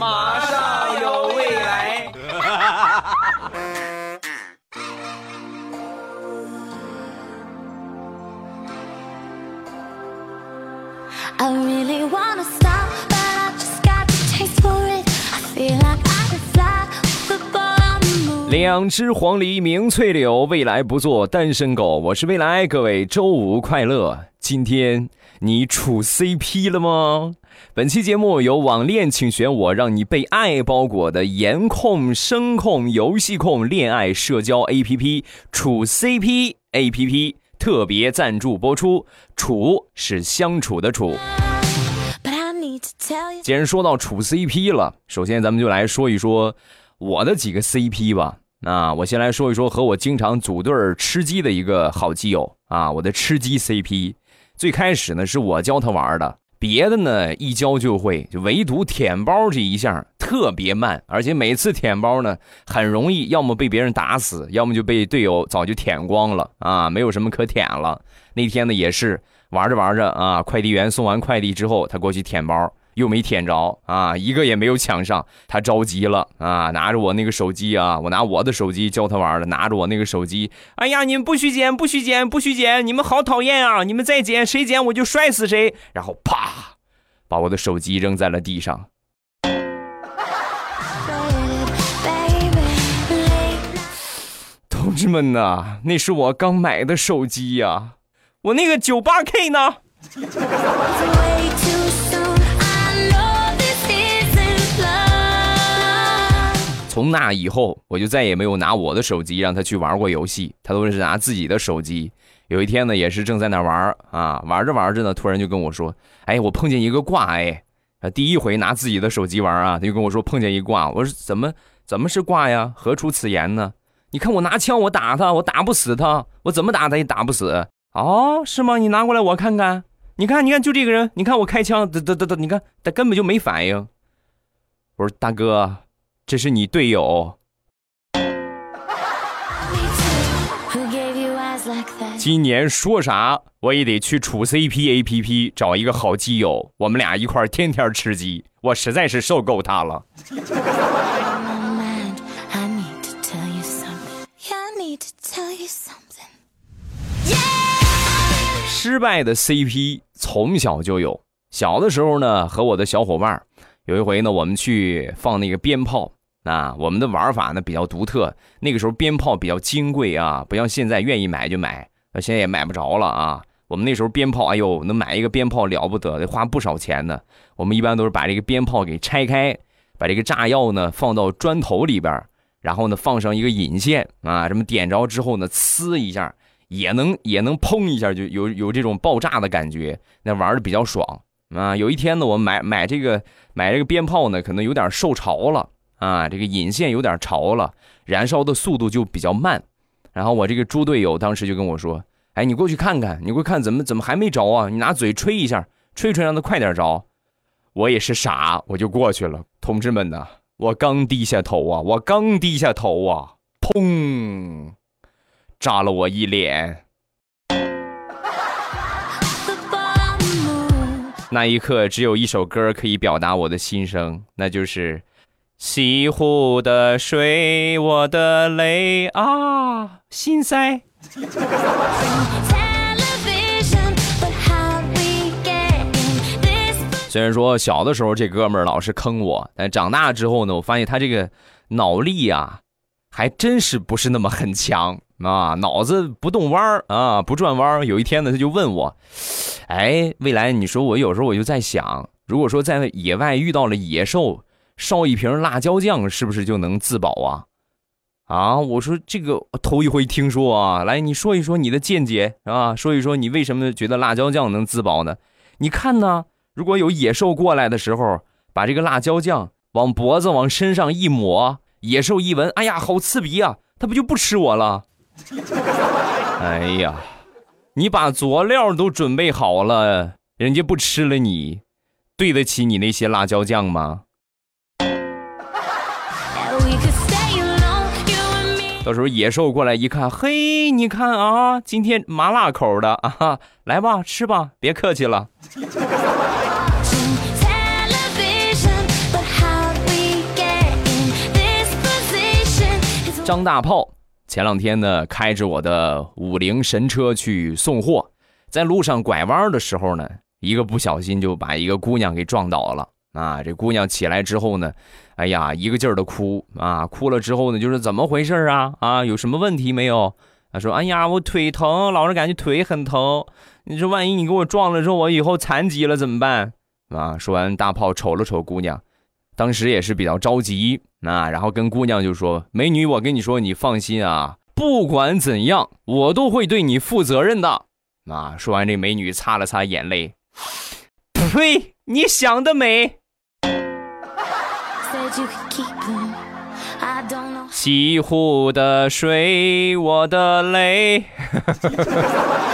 马上有未来。I really wanna stop, but I just got the taste for it. I feel like I could fly with the ball on the moon. 两只黄鹂鸣翠柳，未来不做单身狗。我是未来，各位周五快乐。今天你处 CP 了吗？本期节目由网恋请选我，让你被爱包裹的颜控、声控、游戏控恋爱社交 APP 处 CP APP 特别赞助播出。处是相处的处。既然说到处 CP 了，首先咱们就来说一说我的几个 CP 吧。那我先来说一说和我经常组队吃鸡的一个好基友啊，我的吃鸡 CP。最开始呢是我教他玩的，别的呢一教就会，就唯独舔包这一项特别慢，而且每次舔包呢很容易，要么被别人打死，要么就被队友早就舔光了啊，没有什么可舔了。那天呢也是玩着玩着啊，快递员送完快递之后，他过去舔包，又没舔着啊，一个也没有抢上，他着急了啊，拿着我那个手机啊，我拿我的手机教他玩的，拿着我那个手机，哎呀，你们不许捡，不许捡，不许捡，你们好讨厌啊！你们再捡，谁捡我就摔死谁，然后啪，把我的手机扔在了地上。同志们呐，那是我刚买的手机呀、我那个九八 K 呢？从那以后，我就再也没有拿我的手机让他去玩过游戏，他都是拿自己的手机。有一天呢，也是正在那玩啊，玩着玩着呢，突然就跟我说：“哎，我碰见一个挂哎。”，第一回拿自己的手机玩啊，他就跟我说碰见一挂。我说怎么怎么是挂呀？何出此言呢？你看我拿枪我打他，我打不死他，我怎么打他也打不死。哦，是吗？你拿过来我看看。你看，你看，就这个人，你看我开枪，得得得得，你看他根本就没反应。我说大哥，这是你队友。今年说啥我也得去处 CP APP 找一个好基友，我们俩一块天天吃鸡，我实在是受够他了。失败的 CP 从小就有，小的时候呢，和我的小伙伴。有一回呢，我们去放那个鞭炮啊，我们的玩法呢比较独特，那个时候鞭炮比较金贵啊，不像现在愿意买就买，那现在也买不着了啊。我们那时候鞭炮，哎呦，能买一个鞭炮了不得，得花不少钱呢。我们一般都是把这个鞭炮给拆开，把这个炸药呢放到砖头里边，然后呢放上一个引线啊，这么点着之后呢，呲一下也能也能砰一下，就有有这种爆炸的感觉，那玩的比较爽啊。有一天呢，我买买这个买这个鞭炮呢，可能有点受潮了啊，这个引线有点潮了，燃烧的速度就比较慢。然后我这个猪队友当时就跟我说：“哎，你过去看看，你过去看怎么怎么还没着啊？你拿嘴吹一下，吹吹让它快点着。”我也是傻，我就过去了。同志们呐，我刚低下头啊，我刚低下头啊，砰，炸了我一脸。那一刻，只有一首歌可以表达我的心声，那就是西湖的水，我的泪。啊，心塞。虽然说小的时候这哥们儿老是坑我，但长大之后呢，我发现他这个脑力啊，还真是不是那么很强啊，脑子不动弯儿啊，不转弯儿。有一天呢，他就问我，哎，未来，你说我有时候我就在想，如果说在野外遇到了野兽，烧一瓶辣椒酱，是不是就能自保啊？啊，我说这个头一回听说啊，来，你说一说你的见解啊，说一说你为什么觉得辣椒酱能自保呢？你看呢？如果有野兽过来的时候，把这个辣椒酱往脖子、往身上一抹，野兽一闻，哎呀，好刺鼻啊，它不就不吃我了？哎呀你把佐料都准备好了人家不吃了你对得起你那些辣椒酱吗？到时候野兽过来一看嘿你看啊今天麻辣口的啊来吧吃吧别客气了。张大炮前两天呢，开着我的五菱神车去送货，在路上拐弯的时候呢，一个不小心就把一个姑娘给撞倒了。啊，这姑娘起来之后呢，哎呀，一个劲儿的哭啊，哭了之后呢，就是怎么回事啊？啊，有什么问题没有？她说：“哎呀，我腿疼，老是感觉腿很疼。你说万一你给我撞了之后，我以后残疾了怎么办？”啊，说完，大炮瞅了瞅姑娘。当时也是比较着急，那然后跟姑娘就说：“美女，我跟你说，你放心啊，不管怎样，我都会对你负责任的。”啊，说完，这美女擦了擦眼泪，呸，你想得美！西湖的水，我的泪。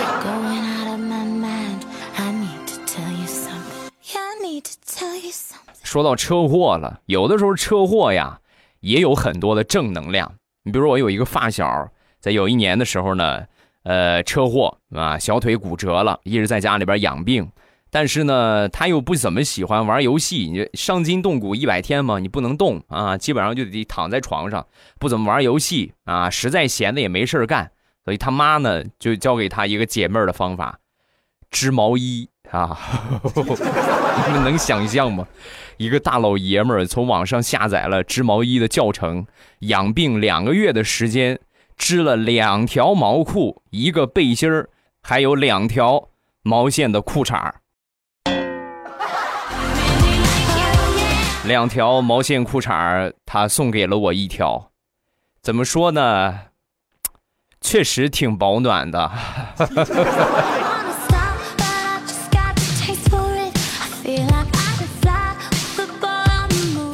说到车祸了，有的时候车祸呀，也有很多的正能量。你比如我有一个发小，在有一年的时候呢，呃，车祸啊，小腿骨折了，一直在家里边养病。但是呢，他又不怎么喜欢玩游戏，你伤筋动骨一百天嘛，你不能动啊，基本上就得躺在床上，不怎么玩游戏啊，实在闲的也没事干，所以他妈呢就教给他一个解闷的方法，织毛衣啊，你们能想象吗？一个大老爷们儿从网上下载了织毛衣的教程，养病两个月的时间，织了两条毛裤，一个背心儿，还有两条毛线的裤衩两条毛线裤衩他送给了我一条，怎么说呢？确实挺保暖的。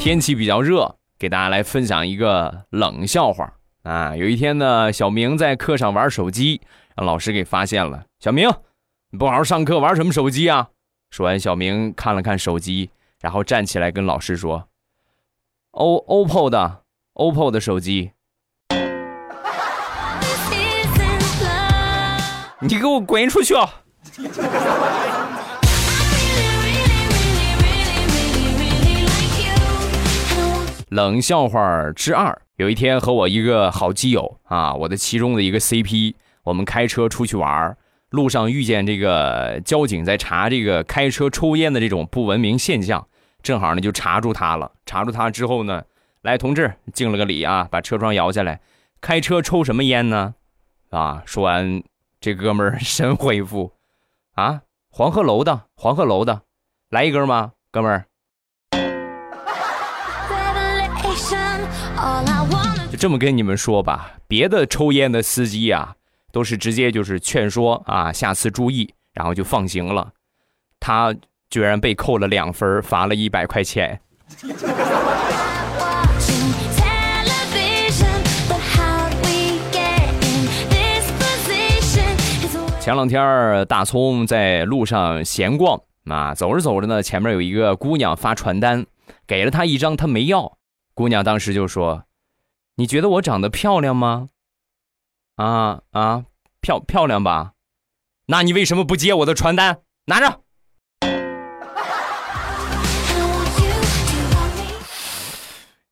天气比较热，给大家来分享一个冷笑话啊！有一天呢，小明在课上玩手机，让老师给发现了。小明，你不好好上课，玩什么手机啊？说完，小明看了看手机，然后站起来跟老师说：“O OPPO 的 OPPO 的手机。”你给我滚出去！冷笑话之二，有一天和我一个好基友啊，我的其中的一个 CP，我们开车出去玩，路上遇见这个交警在查这个开车抽烟的这种不文明现象，正好呢就查住他了。查住他之后呢，来同志敬了个礼啊，把车窗摇下来，开车抽什么烟呢？啊，说完这哥们儿神回复，啊，黄鹤楼的，黄鹤楼的，来一根吗，哥们儿？就这么跟你们说吧，别的抽烟的司机啊，都是直接就是劝说啊，下次注意，然后就放行了。他居然被扣了两分，罚了一百块钱。前两天大葱在路上闲逛啊，走着走着呢，前面有一个姑娘发传单，给了他一张，他没要。姑娘当时就说：“你觉得我长得漂亮吗？啊啊，漂漂亮吧？那你为什么不接我的传单？拿着。”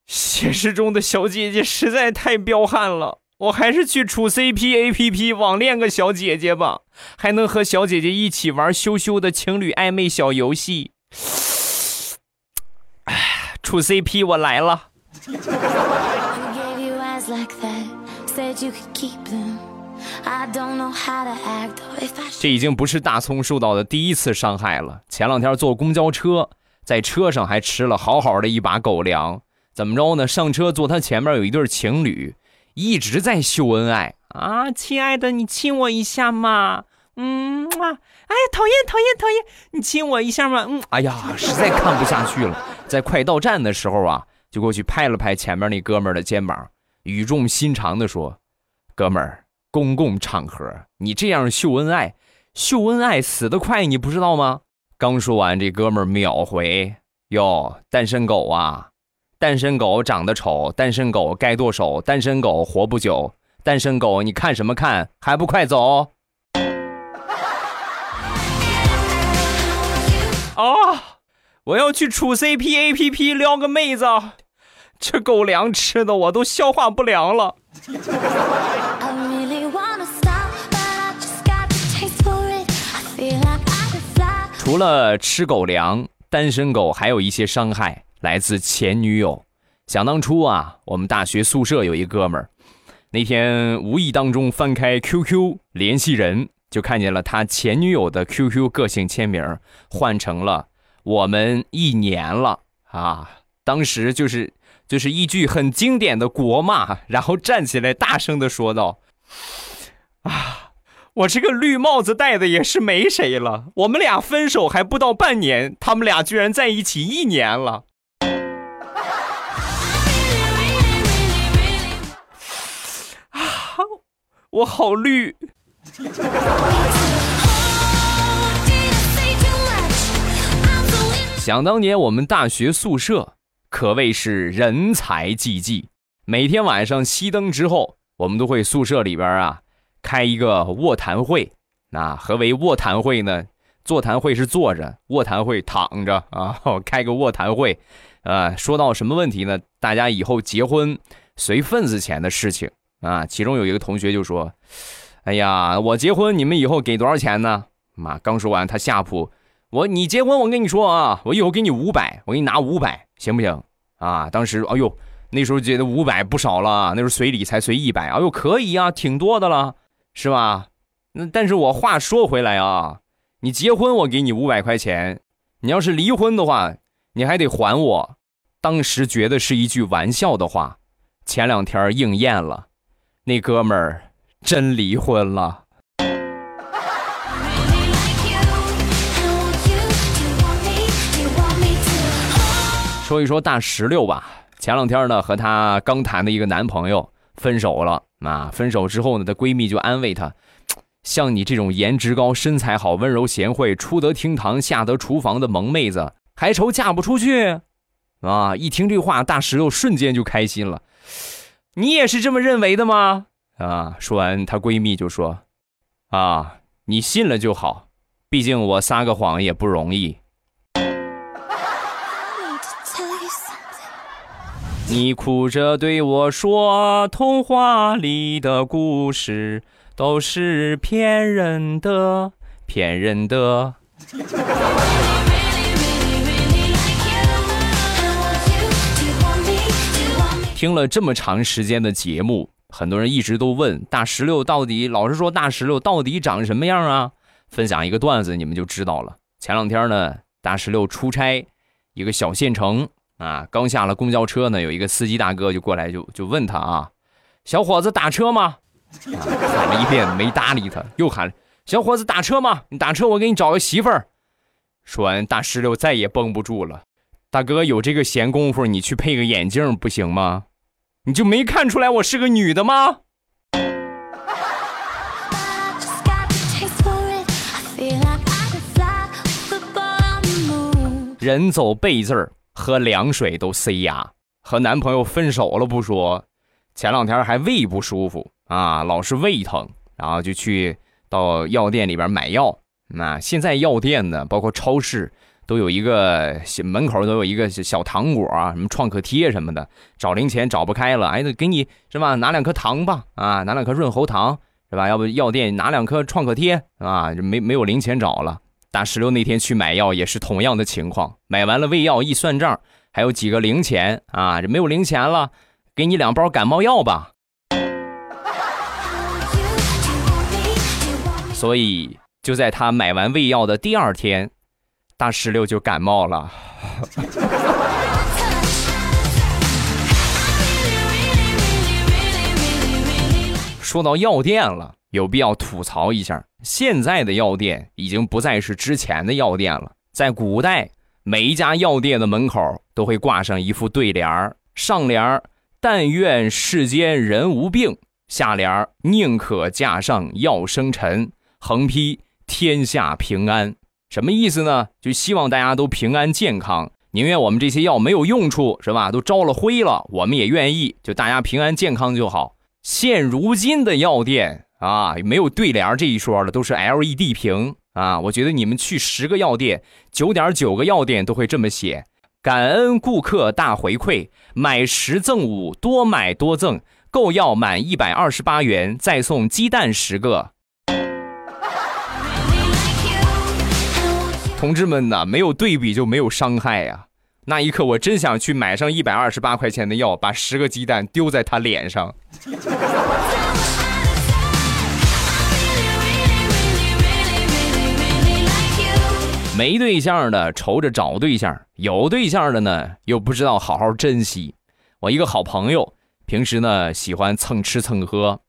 现实中的小姐姐实在太彪悍了，我还是去处 CP A P P 网恋个小姐姐吧，还能和小姐姐一起玩羞羞的情侣暧昧小游戏。哎，处 CP 我来了。这已经不是大葱受到的第一次伤害了。前两天坐公交车，在车上还吃了好好的一把狗粮。怎么着呢？上车坐他前面有一对情侣，一直在秀恩爱啊！亲爱的，你亲我一下嘛？嗯啊！哎呀，讨厌讨厌讨厌！你亲我一下嘛？嗯，哎呀，实在看不下去了。在快到站的时候啊。就过去拍了拍前面那哥们儿的肩膀，语重心长的说：“哥们儿，公共场合你这样秀恩爱，秀恩爱死得快，你不知道吗？”刚说完，这哥们儿秒回：“哟，单身狗啊，单身狗长得丑，单身狗该剁手，单身狗活不久，单身狗你看什么看？还不快走！”啊！我要去处 CP A P P 撩个妹子，这狗粮吃的我都消化不良了。除了吃狗粮，单身狗还有一些伤害来自前女友。想当初啊，我们大学宿舍有一哥们儿，那天无意当中翻开 QQ 联系人，就看见了他前女友的 QQ 个性签名，换成了“我们一年了”啊。当时就是就是一句很经典的国骂，然后站起来大声的说道：“啊，我这个绿帽子戴的也是没谁了。我们俩分手还不到半年，他们俩居然在一起一年了。啊我好绿。想当年我们大学宿舍可谓是人才济济，每天晚上熄灯之后，我们都会宿舍里边啊开一个卧谈会。那何为卧谈会呢？座谈会是坐着，卧谈会躺着啊。开个卧谈会，呃，说到什么问题呢？大家以后结婚随份子钱的事情啊。其中有一个同学就说：“哎呀，我结婚，你们以后给多少钱呢？”妈，刚说完，他下铺我你结婚，我跟你说啊，我以后给你五百，我给你拿五百，行不行？啊，当时哎呦，那时候觉得五百不少了，那时候随礼才随一百，哎呦可以啊，挺多的了，是吧？那但是我话说回来啊，你结婚我给你五百块钱，你要是离婚的话，你还得还我。当时觉得是一句玩笑的话，前两天应验了，那哥们儿真离婚了。说一说大石榴吧。前两天呢，和她刚谈的一个男朋友分手了。啊，分手之后呢，她闺蜜就安慰她：“像你这种颜值高、身材好、温柔贤惠、出得厅堂、下得厨房的萌妹子，还愁嫁不出去？”啊，一听这话，大石榴瞬间就开心了。你也是这么认为的吗？啊，说完，她闺蜜就说：“啊，你信了就好，毕竟我撒个谎也不容易。”你哭着对我说：“童话里的故事都是骗人的，骗人的。听了这么长时间的节目，很多人一直都问大石榴到底，老实说，大石榴到底长什么样啊？分享一个段子，你们就知道了。前两天呢，大石榴出差，一个小县城啊，刚下了公交车呢，有一个司机大哥就过来就就问他啊，小伙子打车吗？啊，喊了一遍没搭理他，又喊小伙子打车吗？你打车我给你找个媳妇儿。说完，大石榴再也绷不住了，大哥有这个闲工夫，你去配个眼镜不行吗？你就没看出来我是个女的吗.人走背字儿，喝凉水都塞牙。和男朋友分手了不说，前两天还胃不舒服啊，老是胃疼，然后就去到药店里边买药。那现在药店呢，包括超市，都有一个门口都有一个小糖果啊，什么创可贴什么的。找零钱找不开了，哎，那给你是吧？拿两颗糖吧，啊，拿两颗润喉糖是吧？要不药店拿两颗创可贴啊，就没没有零钱找了。大石榴那天去买药也是同样的情况，买完了胃药一算账，还有几个零钱啊，这没有零钱了，给你两包感冒药吧。所以就在他买完胃药的第二天，大石榴就感冒了。说到药店了，有必要吐槽一下，现在的药店已经不再是之前的药店了。在古代，每一家药店的门口都会挂上一副对联儿，上联儿“但愿世间人无病”，下联儿“宁可架上药生尘”，横批“天下平安”。什么意思呢？就希望大家都平安健康，宁愿我们这些药没有用处，是吧？都招了灰了，我们也愿意，就大家平安健康就好。现如今的药店啊，没有对联这一说了，都是 LED 屏啊。我觉得你们去十个药店，九点九个药店都会这么写：感恩顾客大回馈，买十赠五，多买多赠，购药满一百二十八元再送鸡蛋十个。同志们呐，没有对比就没有伤害呀！那一刻，我真想去买上一百二十八块钱的药，把十个鸡蛋丢在他脸上。没对象的愁着找对象，有对象的呢又不知道好好珍惜。我一个好朋友，平时呢喜欢蹭吃蹭喝，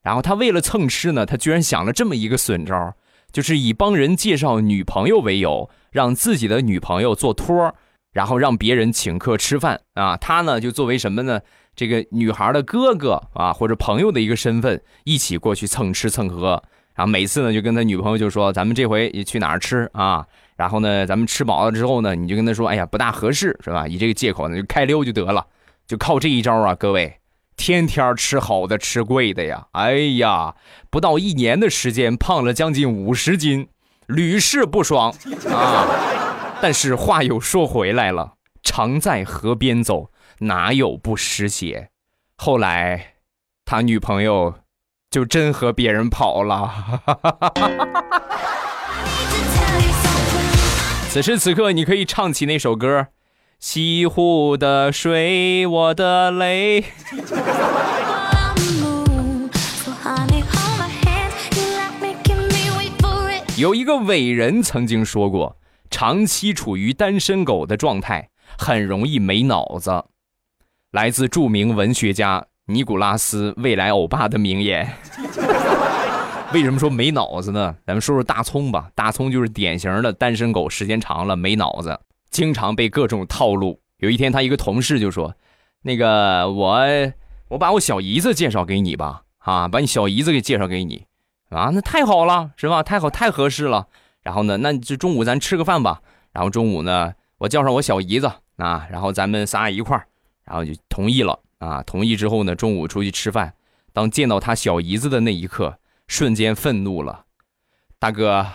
然后他为了蹭吃呢，他居然想了这么一个损招。就是以帮人介绍女朋友为由，让自己的女朋友做托，然后让别人请客吃饭啊。他呢就作为什么呢？这个女孩的哥哥啊，或者朋友的一个身份，一起过去蹭吃蹭喝。然后每次呢就跟他女朋友就说：“咱们这回去哪儿吃啊？”然后呢，咱们吃饱了之后呢，你就跟他说：“哎呀，不大合适，是吧？”以这个借口呢就开溜就得了，就靠这一招啊，各位。天天吃好的，吃贵的呀！哎呀，不到一年的时间，胖了将近五十斤，屡试不爽啊！但是话又说回来了，常在河边走，哪有不湿鞋？后来，他女朋友就真和别人跑了。此时此刻，你可以唱起那首歌。西湖的水，我的泪。有一个伟人曾经说过，长期处于单身狗的状态，很容易没脑子。来自著名文学家尼古拉斯未来欧巴的名言。为什么说没脑子呢？咱们说说大葱吧。大葱就是典型的单身狗，时间长了没脑子。经常被各种套路。有一天，他一个同事就说：“那个，我我把我小姨子介绍给你吧，啊，把你小姨子给介绍给你，啊，那太好了，是吧？太好，太合适了。然后呢，那就中午咱吃个饭吧。然后中午呢，我叫上我小姨子，啊，然后咱们仨一块儿，然后就同意了。啊，同意之后呢，中午出去吃饭。当见到他小姨子的那一刻，瞬间愤怒了。大哥，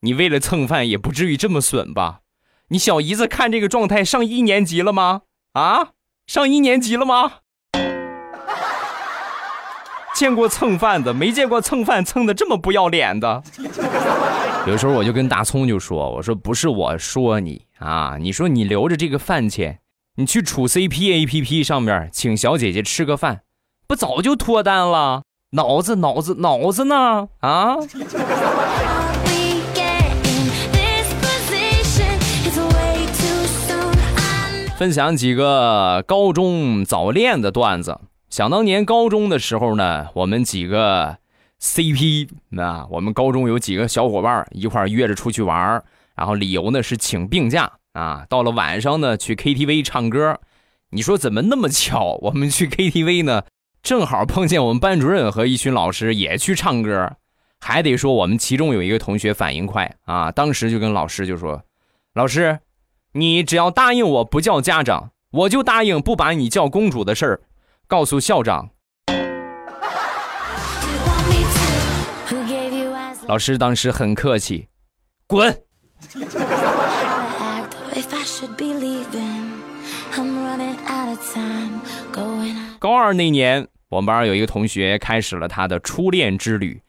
你为了蹭饭也不至于这么损吧？”你小姨子看这个状态，上一年级了吗？啊，上一年级了吗？见过蹭饭的，没见过蹭饭蹭的这么不要脸的。有时候我就跟大葱就说：“我说不是我说你啊，你说你留着这个饭钱，你去处 CP A P P 上面请小姐姐吃个饭，不早就脱单了？脑子脑子脑子呢？啊？”分享几个高中早恋的段子。想当年高中的时候呢，我们几个 CP 啊，我们高中有几个小伙伴一块约着出去玩然后理由呢是请病假啊。到了晚上呢，去 KTV 唱歌。你说怎么那么巧？我们去 KTV 呢，正好碰见我们班主任和一群老师也去唱歌。还得说我们其中有一个同学反应快啊，当时就跟老师就说：“老师。”你只要答应我不叫家长，我就答应不把你叫公主的事儿告诉校长。老师当时很客气，滚。高二那年，我们班有一个同学开始了他的初恋之旅，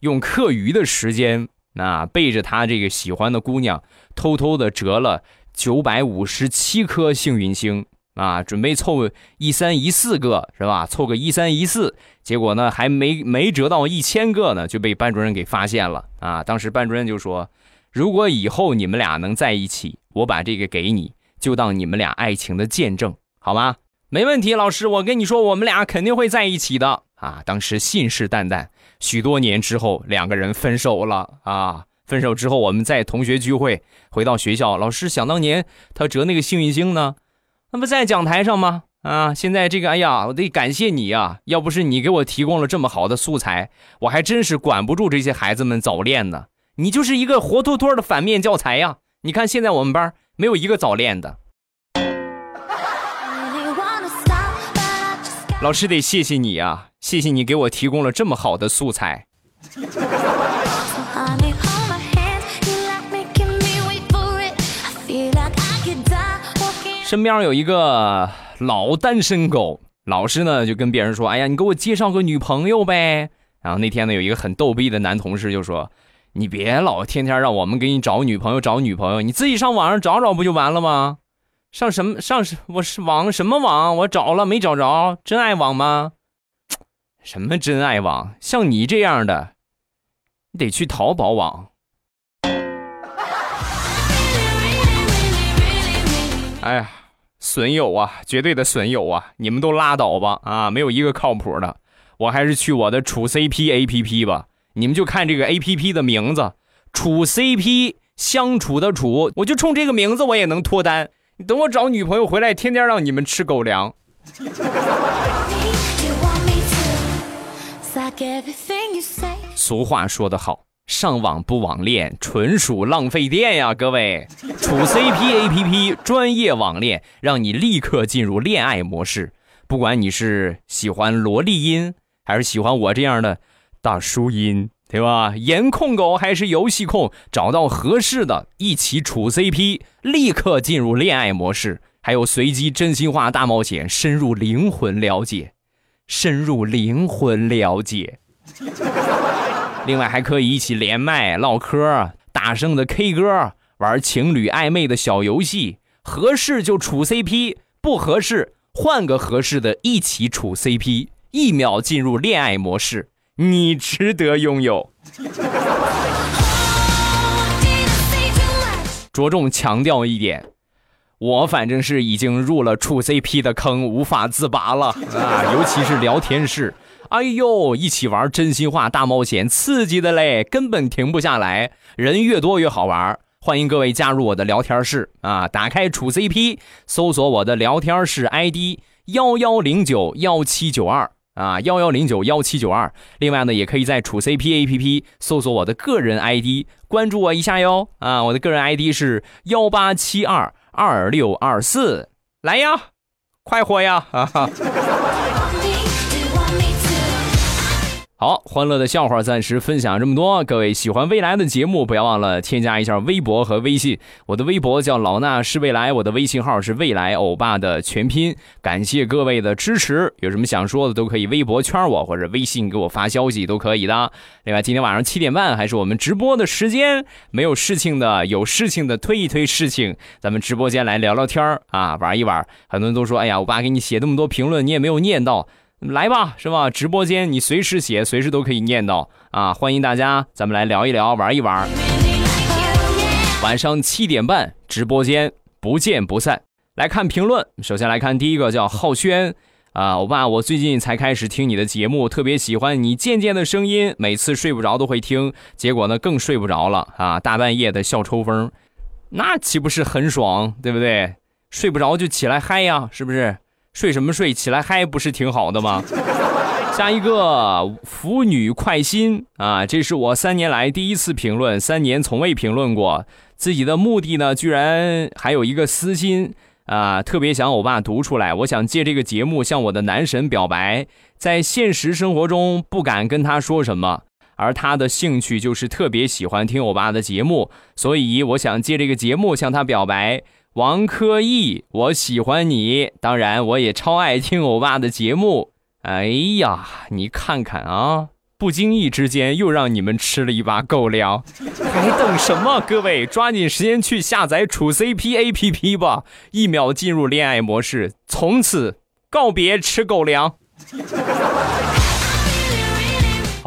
用课余的时间，那背着他这个喜欢的姑娘，偷偷的折了。九百五十七颗幸运星啊，准备凑一三一四个是吧？凑个一三一四，结果呢还没没折到一千个呢，就被班主任给发现了啊！当时班主任就说：“如果以后你们俩能在一起，我把这个给你，就当你们俩爱情的见证，好吗？”没问题，老师，我跟你说，我们俩肯定会在一起的啊！当时信誓旦旦。许多年之后，两个人分手了啊！分手之后，我们在同学聚会，回到学校，老师想当年他折那个幸运星呢，那不在讲台上吗？啊，现在这个，哎呀，我得感谢你呀，要不是你给我提供了这么好的素材，我还真是管不住这些孩子们早恋呢。你就是一个活脱脱的反面教材呀！你看现在我们班没有一个早恋的。老师得谢谢你啊，谢谢你给我提供了这么好的素材。身边有一个老单身狗，老师呢就跟别人说：“哎呀，你给我介绍个女朋友呗。”然后那天呢，有一个很逗逼的男同事就说：“你别老天天让我们给你找女朋友，找女朋友，你自己上网上找找不就完了吗？上什么上我是网什么网？我找了没找着？真爱网吗？什么真爱网？像你这样的，你得去淘宝网。”哎呀，损友啊，绝对的损友啊！你们都拉倒吧啊，没有一个靠谱的。我还是去我的处 CP A P P 吧。你们就看这个 A P P 的名字，处 CP 相处的处，我就冲这个名字我也能脱单。你等我找女朋友回来，天天让你们吃狗粮。俗话说得好。上网不网恋，纯属浪费电呀！各位，处 CP APP 专业网恋，让你立刻进入恋爱模式。不管你是喜欢萝莉音，还是喜欢我这样的大叔音，对吧？颜控狗还是游戏控，找到合适的，一起处 CP，立刻进入恋爱模式。还有随机真心话大冒险，深入灵魂了解，深入灵魂了解。另外还可以一起连麦唠嗑，大声的 K 歌，玩情侣暧昧的小游戏，合适就处 CP，不合适换个合适的一起处 CP，一秒进入恋爱模式，你值得拥有。着重强调一点，我反正是已经入了处 CP 的坑，无法自拔了啊，尤其是聊天室。哎呦，一起玩真心话大冒险，刺激的嘞，根本停不下来。人越多越好玩，欢迎各位加入我的聊天室啊！打开处 CP，搜索我的聊天室 ID 幺幺零九幺七九二啊，幺幺零九幺七九二。另外呢，也可以在楚 CP APP 搜索我的个人 ID，关注我一下哟啊！我的个人 ID 是幺八七二二六二四，来呀，快活呀！哈哈。好，欢乐的笑话暂时分享这么多。各位喜欢未来的节目，不要忘了添加一下微博和微信。我的微博叫老衲是未来，我的微信号是未来欧巴的全拼。感谢各位的支持，有什么想说的都可以微博圈我，或者微信给我发消息都可以的。另外，今天晚上七点半还是我们直播的时间，没有事情的，有事情的推一推事情，咱们直播间来聊聊天啊，玩一玩。很多人都说，哎呀，欧巴给你写那么多评论，你也没有念到。来吧，是吧？直播间你随时写，随时都可以念叨啊！欢迎大家，咱们来聊一聊，玩一玩。晚上七点半，直播间不见不散。来看评论，首先来看第一个，叫浩轩啊，欧巴，我最近才开始听你的节目，特别喜欢你渐渐的声音，每次睡不着都会听，结果呢更睡不着了啊！大半夜的笑抽风，那岂不是很爽，对不对？睡不着就起来嗨呀，是不是？睡什么睡？起来嗨不是挺好的吗？下一个腐女快心啊，这是我三年来第一次评论，三年从未评论过。自己的目的呢，居然还有一个私心啊，特别想欧巴读出来。我想借这个节目向我的男神表白，在现实生活中不敢跟他说什么，而他的兴趣就是特别喜欢听欧巴的节目，所以我想借这个节目向他表白。王科义，我喜欢你，当然我也超爱听欧巴的节目。哎呀，你看看啊，不经意之间又让你们吃了一把狗粮，还等什么？各位，抓紧时间去下载处 CP APP 吧，一秒进入恋爱模式，从此告别吃狗粮。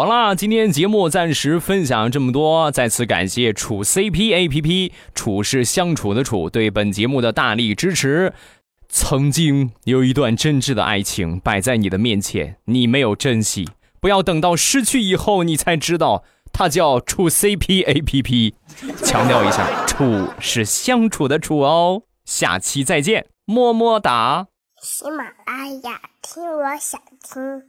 好啦，今天节目暂时分享这么多，再次感谢处 CP A P P 处是相处的处对本节目的大力支持。曾经有一段真挚的爱情摆在你的面前，你没有珍惜，不要等到失去以后你才知道它叫处 CP A P P。强调一下，处是相处的处哦。下期再见，么么哒。喜马拉雅，听我想听。